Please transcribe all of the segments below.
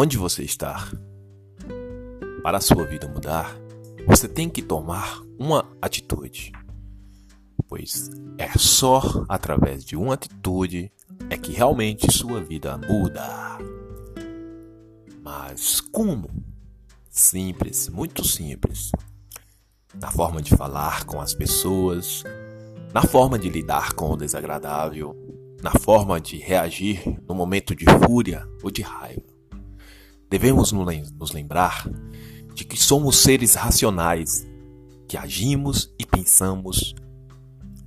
onde você está. Para a sua vida mudar, você tem que tomar uma atitude. Pois é só através de uma atitude é que realmente sua vida muda. Mas como? Simples, muito simples. Na forma de falar com as pessoas, na forma de lidar com o desagradável, na forma de reagir no momento de fúria ou de raiva. Devemos nos lembrar de que somos seres racionais, que agimos e pensamos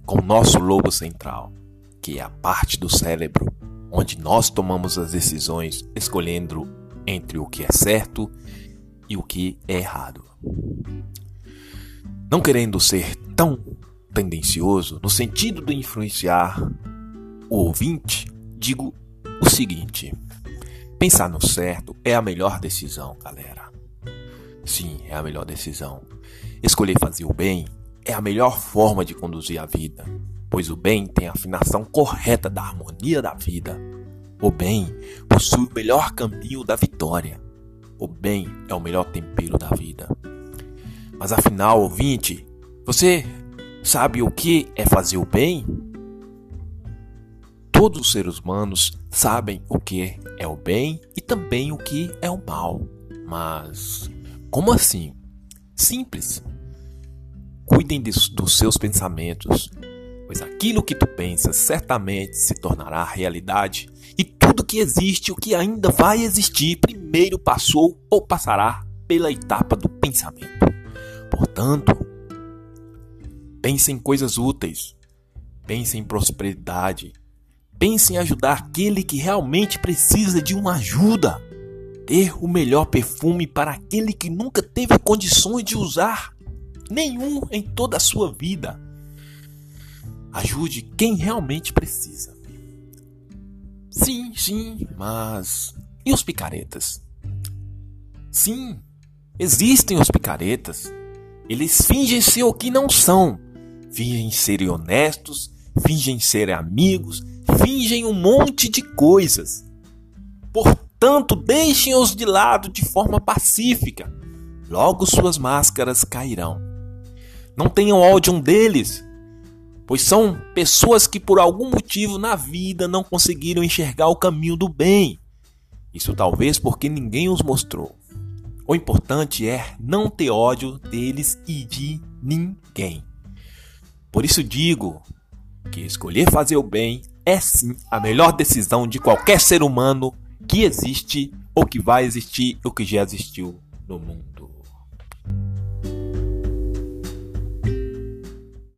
com nosso lobo central, que é a parte do cérebro onde nós tomamos as decisões escolhendo entre o que é certo e o que é errado. Não querendo ser tão tendencioso no sentido de influenciar o ouvinte, digo o seguinte: pensar no certo é a melhor decisão, galera. Sim, é a melhor decisão. Escolher fazer o bem é a melhor forma de conduzir a vida, pois o bem tem a afinação correta da harmonia da vida. O bem possui o melhor caminho da vitória. O bem é o melhor tempero da vida. Mas afinal, ouvinte, você sabe o que é fazer o bem? Todos os seres humanos sabem o que é o bem e também o que é o mal. Mas como assim? Simples. Cuidem de, dos seus pensamentos, pois aquilo que tu pensas certamente se tornará realidade e tudo que existe, o que ainda vai existir, primeiro passou ou passará pela etapa do pensamento. Portanto, pense em coisas úteis, pense em prosperidade, Pense em ajudar aquele que realmente precisa de uma ajuda. Ter o melhor perfume para aquele que nunca teve condições de usar nenhum em toda a sua vida. Ajude quem realmente precisa. Sim, sim, mas e os picaretas? Sim, existem os picaretas. Eles fingem ser o que não são. Fingem serem honestos, fingem serem amigos, fingem um monte de coisas. Portanto, deixem-os de lado de forma pacífica. Logo suas máscaras cairão. Não tenham ódio deles, pois são pessoas que por algum motivo na vida não conseguiram enxergar o caminho do bem. Isso talvez porque ninguém os mostrou. O importante é não ter ódio deles e de ninguém. Por isso digo que escolher fazer o bem é sim a melhor decisão de qualquer ser humano que existe ou que vai existir ou que já existiu no mundo.